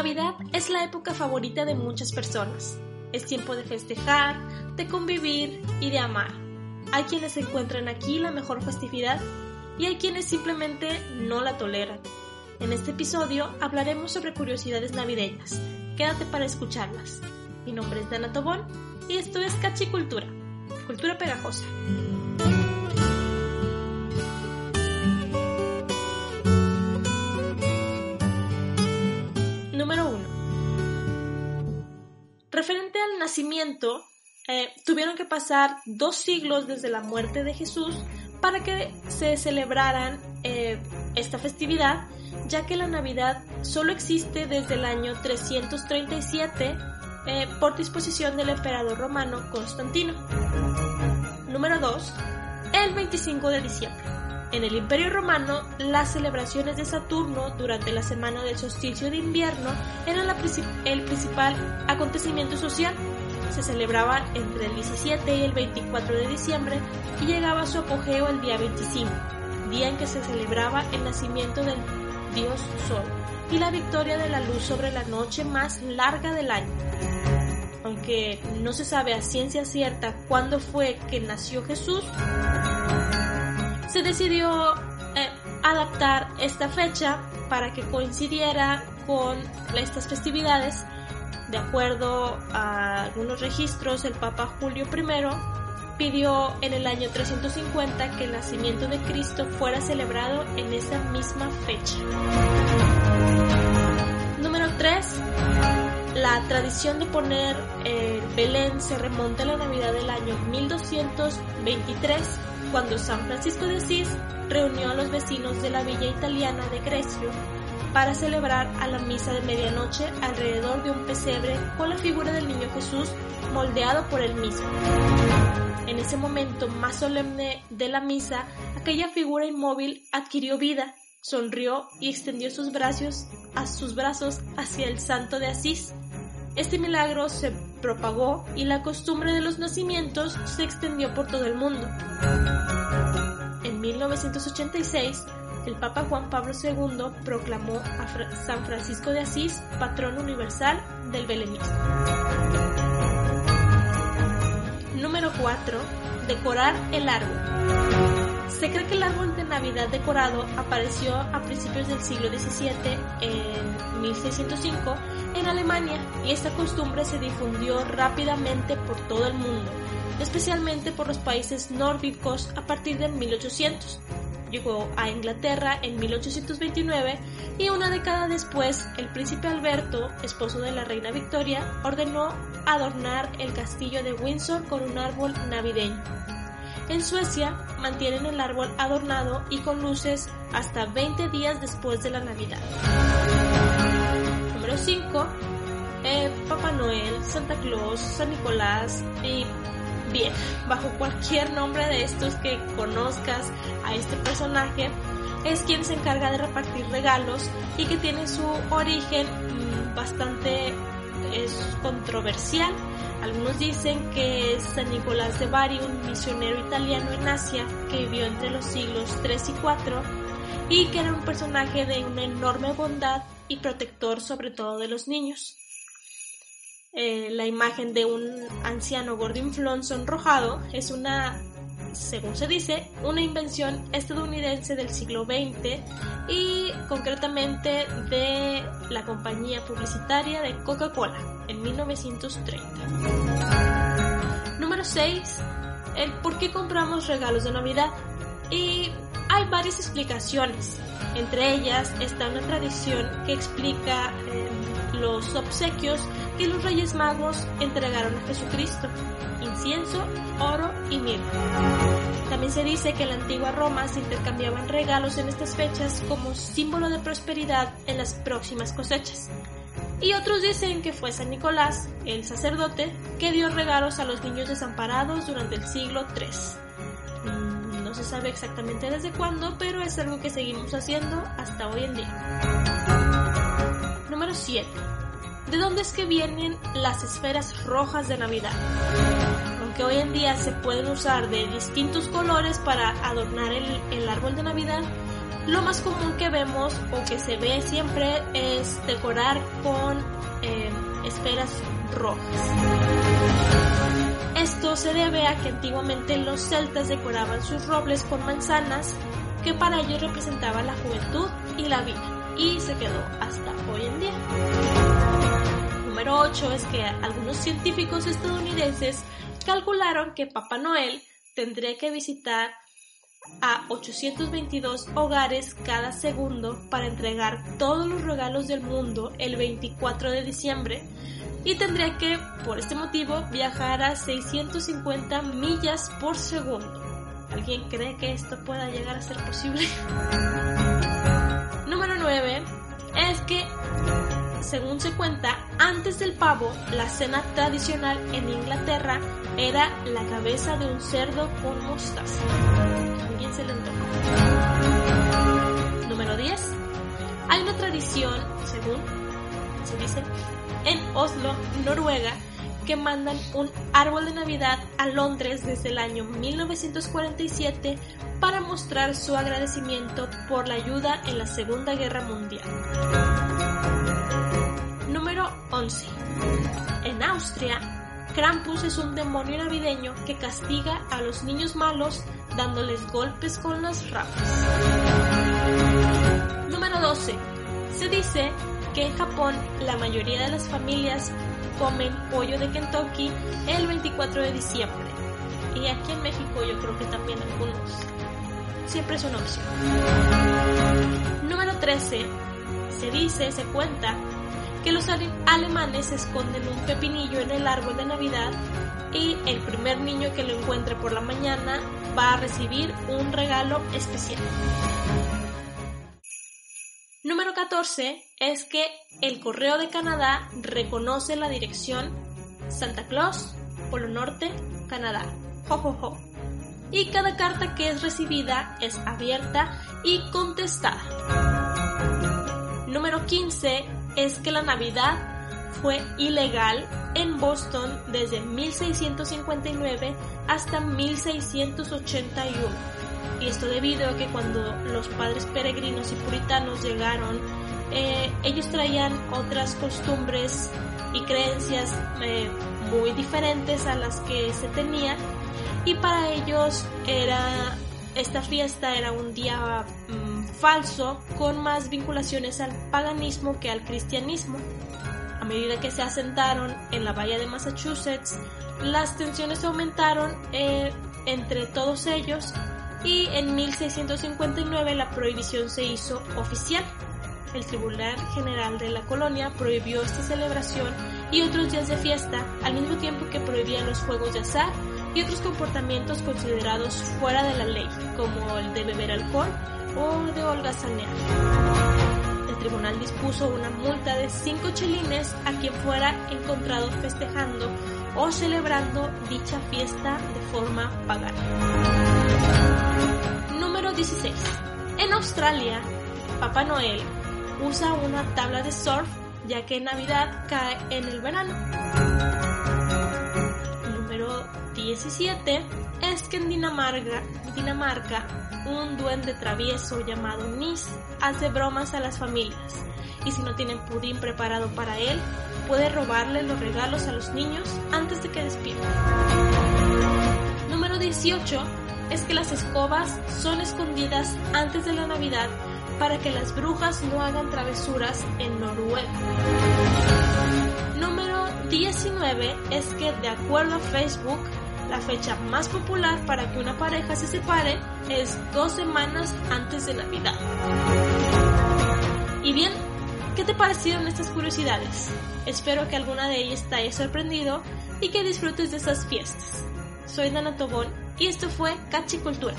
Navidad es la época favorita de muchas personas. Es tiempo de festejar, de convivir y de amar. Hay quienes encuentran aquí la mejor festividad y hay quienes simplemente no la toleran. En este episodio hablaremos sobre curiosidades navideñas. Quédate para escucharlas. Mi nombre es Dana Tobón y esto es Cachicultura, cultura pegajosa. Nacimiento, eh, tuvieron que pasar dos siglos desde la muerte de Jesús para que se celebraran eh, esta festividad, ya que la Navidad solo existe desde el año 337 eh, por disposición del emperador romano Constantino. Número 2. El 25 de diciembre. En el Imperio Romano, las celebraciones de Saturno durante la semana del solsticio de invierno eran el principal acontecimiento social. Se celebraba entre el 17 y el 24 de diciembre y llegaba a su apogeo el día 25, día en que se celebraba el nacimiento del dios Sol y la victoria de la luz sobre la noche más larga del año. Aunque no se sabe a ciencia cierta cuándo fue que nació Jesús, se decidió eh, adaptar esta fecha para que coincidiera con estas festividades. De acuerdo a algunos registros, el Papa Julio I pidió en el año 350 que el nacimiento de Cristo fuera celebrado en esa misma fecha. Número 3. La tradición de poner el Belén se remonta a la Navidad del año 1223 cuando San Francisco de Asís reunió a los vecinos de la villa italiana de Grecio para celebrar a la misa de medianoche alrededor de un pesebre con la figura del niño Jesús moldeado por él mismo. En ese momento más solemne de la misa, aquella figura inmóvil adquirió vida, sonrió y extendió sus brazos, sus brazos hacia el santo de Asís. Este milagro se propagó y la costumbre de los nacimientos se extendió por todo el mundo. En 1986, el Papa Juan Pablo II proclamó a San Francisco de Asís patrón universal del belenismo. Número 4. Decorar el árbol. Se cree que el árbol de Navidad decorado apareció a principios del siglo XVII, en 1605, en Alemania, y esta costumbre se difundió rápidamente por todo el mundo, especialmente por los países nórdicos a partir de 1800. Llegó a Inglaterra en 1829 y una década después el príncipe Alberto, esposo de la reina Victoria, ordenó adornar el castillo de Windsor con un árbol navideño. En Suecia mantienen el árbol adornado y con luces hasta 20 días después de la Navidad. Número 5. Eh, Papá Noel, Santa Claus, San Nicolás y bien, bajo cualquier nombre de estos que conozcas a este personaje, es quien se encarga de repartir regalos y que tiene su origen mm, bastante es controversial. Algunos dicen que es San Nicolás de Bari, un misionero italiano en Asia que vivió entre los siglos 3 y 4 y que era un personaje de una enorme bondad y protector sobre todo de los niños. Eh, la imagen de un anciano gordinflón sonrojado es una, según se dice, una invención estadounidense del siglo XX y concretamente de la compañía publicitaria de Coca-Cola en 1930. Número 6. El por qué compramos regalos de Navidad. Y hay varias explicaciones. Entre ellas está una tradición que explica eh, los obsequios que los Reyes Magos entregaron a Jesucristo, incienso, oro y miel. También se dice que en la antigua Roma se intercambiaban regalos en estas fechas como símbolo de prosperidad en las próximas cosechas. Y otros dicen que fue San Nicolás, el sacerdote, que dio regalos a los niños desamparados durante el siglo III. Mm, no se sabe exactamente desde cuándo, pero es algo que seguimos haciendo hasta hoy en día. Número 7 ¿De dónde es que vienen las esferas rojas de Navidad? Aunque hoy en día se pueden usar de distintos colores para adornar el, árbol de Navidad, lo más común que vemos o que se ve siempre es decorar con eh, esferas rojas. Esto se debe a que antiguamente los celtas decoraban sus robles con manzanas que para ellos representaba la juventud y la vida y se quedó hasta hoy en día. Número 8 es que algunos científicos estadounidenses calcularon que Papá Noel tendría que visitar a 822 hogares cada segundo para entregar todos los regalos del mundo el 24 de diciembre y tendría que, por este motivo, viajar a 650 millas por segundo. ¿Alguien cree que esto pueda llegar a ser posible? Número 9 es que, según se cuenta, antes del pavo, la cena tradicional en Inglaterra era la cabeza de un cerdo con mostaza. ¿Alguien se le antoja? Número 10. Hay una tradición, según se dice, en Oslo, Noruega, que mandan un árbol de Navidad a Londres desde el año 1947 para mostrar su agradecimiento por la ayuda en la Segunda Guerra Mundial. Número 11. En Austria, Krampus es un demonio navideño que castiga a los niños malos dándoles golpes con las ramas. Número 12. Se dice que en Japón la mayoría de las familias comen pollo de Kentucky el 24 de diciembre. Y aquí en México yo creo que también algunos. Siempre es una opción. Número 13. Se dice, se cuenta, que los alemanes esconden un pepinillo en el árbol de Navidad y el primer niño que lo encuentre por la mañana va a recibir un regalo especial. Número 14 es que el Correo de Canadá reconoce la dirección Santa Claus, Polo Norte, Canadá. Jo, Y cada carta que es recibida es abierta y contestada. Número 15 es que la Navidad fue ilegal en Boston desde 1659 hasta 1681. Y esto debido a que cuando los padres peregrinos y puritanos llegaron, eh, ellos traían otras costumbres y creencias eh, muy diferentes a las que se tenían y para ellos era esta fiesta era un día mm, falso con más vinculaciones al paganismo que al cristianismo. A medida que se asentaron en la bahía de Massachusetts, las tensiones aumentaron eh, entre todos ellos y en 1659 la prohibición se hizo oficial. El Tribunal General de la colonia prohibió esta celebración y otros días de fiesta, al mismo tiempo que prohibía los juegos de azar y otros comportamientos considerados fuera de la ley, como el de beber alcohol o de holgazanear. El tribunal dispuso una multa de 5 chelines a quien fuera encontrado festejando o celebrando dicha fiesta de forma pagana. Número 16. En Australia, Papá Noel usa una tabla de surf ya que Navidad cae en el verano. Número 17 es que en Dinamarca, Dinamarca un duende travieso llamado Nis hace bromas a las familias y si no tienen pudín preparado para él, puede robarle los regalos a los niños antes de que despierten. Número 18 es que las escobas son escondidas antes de la Navidad para que las brujas no hagan travesuras en Noruega. Número 19 es que de acuerdo a Facebook, la fecha más popular para que una pareja se separe es dos semanas antes de Navidad. Y bien, ¿qué te parecieron estas curiosidades? Espero que alguna de ellas te haya sorprendido y que disfrutes de esas fiestas. Soy Dana Tobón y esto fue Cachicultura.